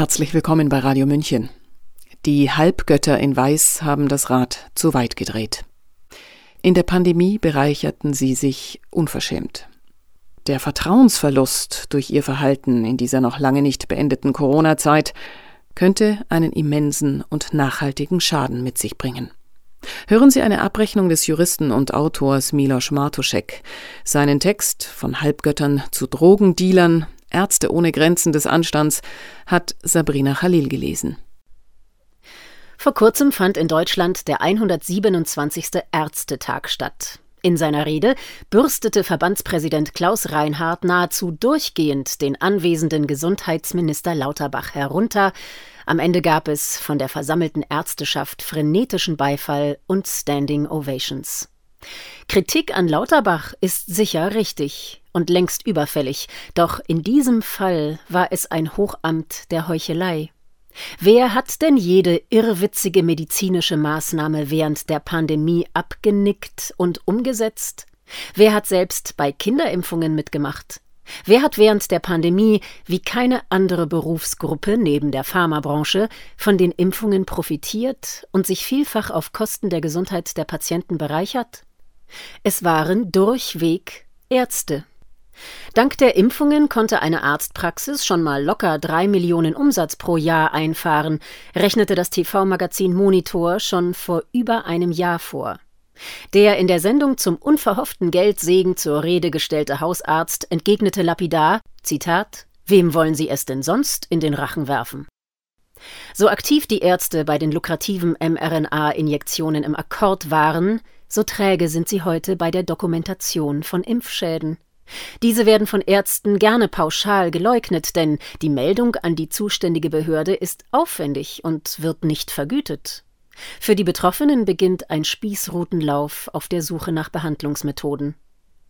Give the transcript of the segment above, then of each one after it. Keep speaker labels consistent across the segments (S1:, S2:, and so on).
S1: Herzlich willkommen bei Radio München. Die Halbgötter in Weiß haben das Rad zu weit gedreht. In der Pandemie bereicherten sie sich unverschämt. Der Vertrauensverlust durch ihr Verhalten in dieser noch lange nicht beendeten Corona-Zeit könnte einen immensen und nachhaltigen Schaden mit sich bringen. Hören Sie eine Abrechnung des Juristen und Autors Milos Martuschek. Seinen Text von Halbgöttern zu Drogendealern Ärzte ohne Grenzen des Anstands hat Sabrina Khalil gelesen.
S2: Vor kurzem fand in Deutschland der 127. Ärztetag statt. In seiner Rede bürstete Verbandspräsident Klaus Reinhardt nahezu durchgehend den anwesenden Gesundheitsminister Lauterbach herunter. Am Ende gab es von der versammelten Ärzteschaft frenetischen Beifall und Standing Ovations. Kritik an Lauterbach ist sicher richtig und längst überfällig, doch in diesem Fall war es ein Hochamt der Heuchelei. Wer hat denn jede irrwitzige medizinische Maßnahme während der Pandemie abgenickt und umgesetzt? Wer hat selbst bei Kinderimpfungen mitgemacht? Wer hat während der Pandemie wie keine andere Berufsgruppe neben der Pharmabranche von den Impfungen profitiert und sich vielfach auf Kosten der Gesundheit der Patienten bereichert? Es waren durchweg Ärzte. Dank der Impfungen konnte eine Arztpraxis schon mal locker drei Millionen Umsatz pro Jahr einfahren, rechnete das TV-Magazin Monitor schon vor über einem Jahr vor. Der in der Sendung zum unverhofften Geldsegen zur Rede gestellte Hausarzt entgegnete lapidar: Zitat, Wem wollen Sie es denn sonst in den Rachen werfen? So aktiv die Ärzte bei den lukrativen mRNA-Injektionen im Akkord waren, so träge sind sie heute bei der Dokumentation von Impfschäden. Diese werden von Ärzten gerne pauschal geleugnet, denn die Meldung an die zuständige Behörde ist aufwendig und wird nicht vergütet. Für die Betroffenen beginnt ein Spießrutenlauf auf der Suche nach Behandlungsmethoden.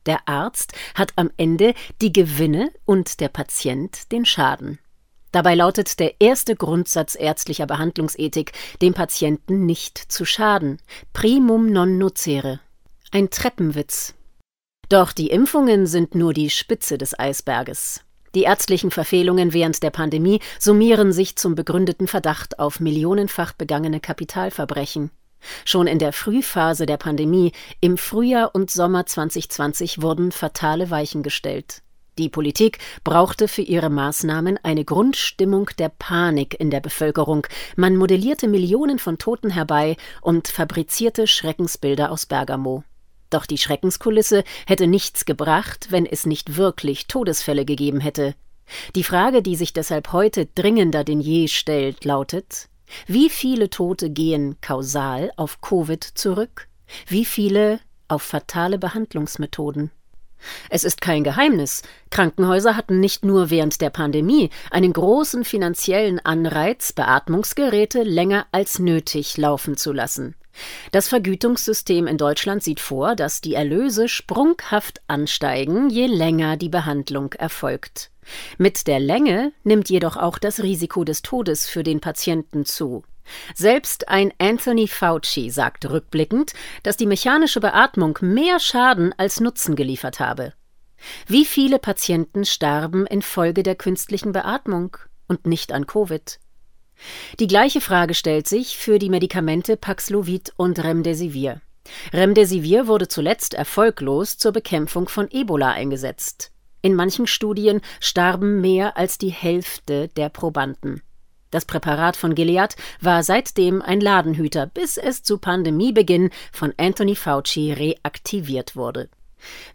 S2: Der Arzt hat am Ende die Gewinne und der Patient den Schaden. Dabei lautet der erste Grundsatz ärztlicher Behandlungsethik, dem Patienten nicht zu schaden. Primum non nocere. Ein Treppenwitz. Doch die Impfungen sind nur die Spitze des Eisberges. Die ärztlichen Verfehlungen während der Pandemie summieren sich zum begründeten Verdacht auf millionenfach begangene Kapitalverbrechen. Schon in der Frühphase der Pandemie, im Frühjahr und Sommer 2020, wurden fatale Weichen gestellt. Die Politik brauchte für ihre Maßnahmen eine Grundstimmung der Panik in der Bevölkerung. Man modellierte Millionen von Toten herbei und fabrizierte Schreckensbilder aus Bergamo. Doch die Schreckenskulisse hätte nichts gebracht, wenn es nicht wirklich Todesfälle gegeben hätte. Die Frage, die sich deshalb heute dringender denn je stellt, lautet Wie viele Tote gehen kausal auf Covid zurück? Wie viele auf fatale Behandlungsmethoden? Es ist kein Geheimnis, Krankenhäuser hatten nicht nur während der Pandemie einen großen finanziellen Anreiz, Beatmungsgeräte länger als nötig laufen zu lassen. Das Vergütungssystem in Deutschland sieht vor, dass die Erlöse sprunghaft ansteigen, je länger die Behandlung erfolgt. Mit der Länge nimmt jedoch auch das Risiko des Todes für den Patienten zu. Selbst ein Anthony Fauci sagt rückblickend, dass die mechanische Beatmung mehr Schaden als Nutzen geliefert habe. Wie viele Patienten starben infolge der künstlichen Beatmung und nicht an Covid? Die gleiche Frage stellt sich für die Medikamente Paxlovid und Remdesivir. Remdesivir wurde zuletzt erfolglos zur Bekämpfung von Ebola eingesetzt. In manchen Studien starben mehr als die Hälfte der Probanden. Das Präparat von Gilead war seitdem ein Ladenhüter, bis es zu Pandemiebeginn von Anthony Fauci reaktiviert wurde.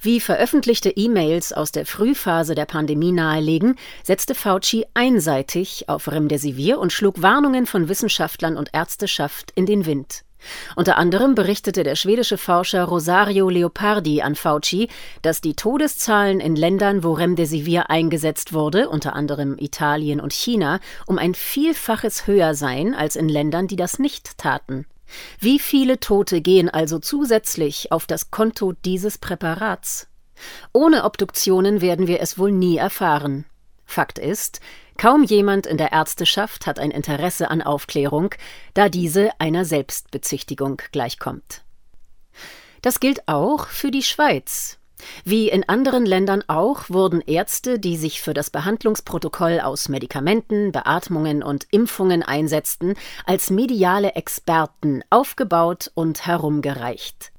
S2: Wie veröffentlichte E-Mails aus der Frühphase der Pandemie nahelegen, setzte Fauci einseitig auf Remdesivir und schlug Warnungen von Wissenschaftlern und Ärzteschaft in den Wind. Unter anderem berichtete der schwedische Forscher Rosario Leopardi an Fauci, dass die Todeszahlen in Ländern, wo Remdesivir eingesetzt wurde, unter anderem Italien und China, um ein Vielfaches höher seien als in Ländern, die das nicht taten. Wie viele Tote gehen also zusätzlich auf das Konto dieses Präparats? Ohne Obduktionen werden wir es wohl nie erfahren. Fakt ist, Kaum jemand in der Ärzteschaft hat ein Interesse an Aufklärung, da diese einer Selbstbezichtigung gleichkommt. Das gilt auch für die Schweiz. Wie in anderen Ländern auch wurden Ärzte, die sich für das Behandlungsprotokoll aus Medikamenten, Beatmungen und Impfungen einsetzten, als mediale Experten aufgebaut und herumgereicht.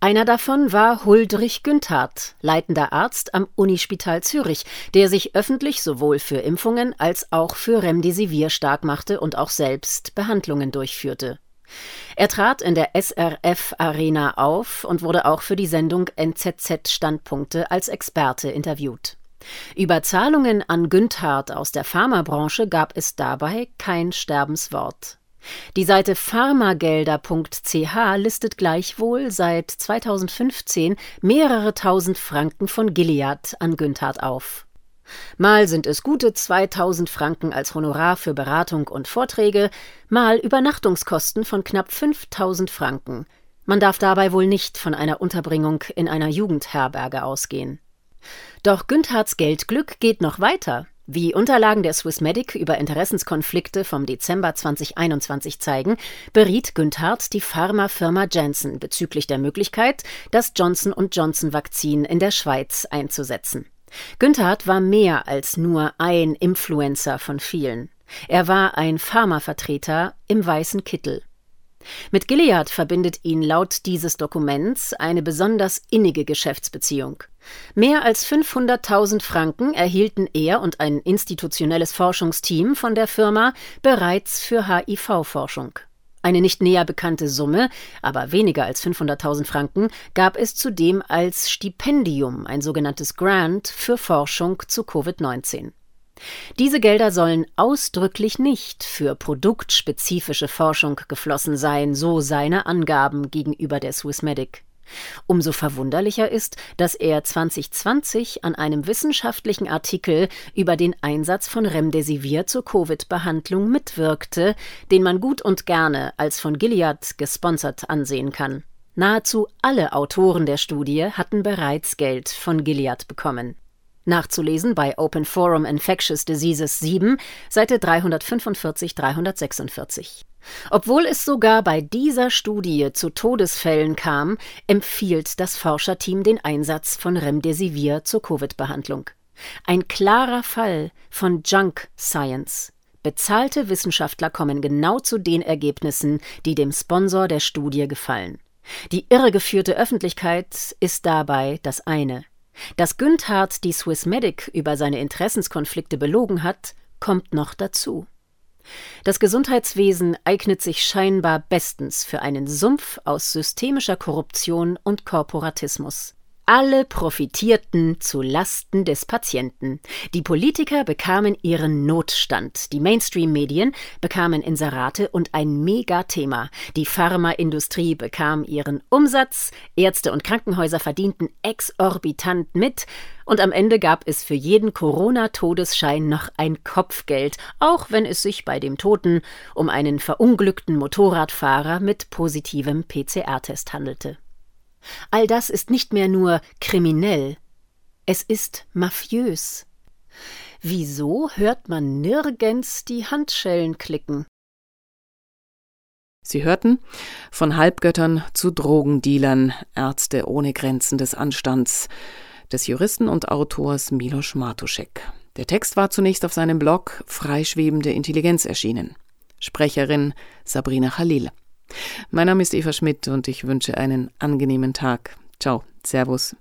S2: Einer davon war Huldrich Günthard, leitender Arzt am Unispital Zürich, der sich öffentlich sowohl für Impfungen als auch für Remdesivir stark machte und auch selbst Behandlungen durchführte. Er trat in der SRF Arena auf und wurde auch für die Sendung NZZ Standpunkte als Experte interviewt. Über Zahlungen an Günthard aus der Pharmabranche gab es dabei kein Sterbenswort. Die Seite pharmagelder.ch listet gleichwohl seit 2015 mehrere tausend Franken von Gilead an Günthard auf. Mal sind es gute 2000 Franken als Honorar für Beratung und Vorträge, mal Übernachtungskosten von knapp 5000 Franken. Man darf dabei wohl nicht von einer Unterbringung in einer Jugendherberge ausgehen. Doch Günthards Geldglück geht noch weiter. Wie Unterlagen der Swissmedic über Interessenskonflikte vom Dezember 2021 zeigen, beriet Günthard die Pharmafirma Janssen bezüglich der Möglichkeit, das Johnson Johnson Vakzin in der Schweiz einzusetzen. Günthard war mehr als nur ein Influencer von vielen. Er war ein Pharmavertreter im weißen Kittel. Mit Gilead verbindet ihn laut dieses Dokuments eine besonders innige Geschäftsbeziehung. Mehr als 500.000 Franken erhielten er und ein institutionelles Forschungsteam von der Firma bereits für HIV-Forschung. Eine nicht näher bekannte Summe, aber weniger als 500.000 Franken, gab es zudem als Stipendium, ein sogenanntes Grant, für Forschung zu Covid-19. Diese Gelder sollen ausdrücklich nicht für produktspezifische Forschung geflossen sein, so seine Angaben gegenüber der Swissmedic. Umso verwunderlicher ist, dass er 2020 an einem wissenschaftlichen Artikel über den Einsatz von Remdesivir zur Covid-Behandlung mitwirkte, den man gut und gerne als von Gilead gesponsert ansehen kann. Nahezu alle Autoren der Studie hatten bereits Geld von Gilead bekommen. Nachzulesen bei Open Forum Infectious Diseases 7, Seite 345 346. Obwohl es sogar bei dieser Studie zu Todesfällen kam, empfiehlt das Forscherteam den Einsatz von Remdesivir zur Covid-Behandlung. Ein klarer Fall von Junk Science. Bezahlte Wissenschaftler kommen genau zu den Ergebnissen, die dem Sponsor der Studie gefallen. Die irregeführte Öffentlichkeit ist dabei das eine. Dass Günthard die Swissmedic über seine Interessenskonflikte belogen hat, kommt noch dazu. Das Gesundheitswesen eignet sich scheinbar bestens für einen Sumpf aus systemischer Korruption und Korporatismus. Alle profitierten zu Lasten des Patienten. Die Politiker bekamen ihren Notstand, die Mainstream-Medien bekamen Inserate und ein Megathema. Die Pharmaindustrie bekam ihren Umsatz, Ärzte und Krankenhäuser verdienten exorbitant mit, und am Ende gab es für jeden Corona-Todesschein noch ein Kopfgeld, auch wenn es sich bei dem Toten um einen verunglückten Motorradfahrer mit positivem PCR-Test handelte. All das ist nicht mehr nur kriminell, es ist mafiös. Wieso hört man nirgends die Handschellen klicken?
S1: Sie hörten von Halbgöttern zu Drogendealern, Ärzte ohne Grenzen des Anstands, des Juristen und Autors Milos Matuschek. Der Text war zunächst auf seinem Blog Freischwebende Intelligenz erschienen. Sprecherin Sabrina Khalil. Mein Name ist Eva Schmidt und ich wünsche einen angenehmen Tag. Ciao, Servus.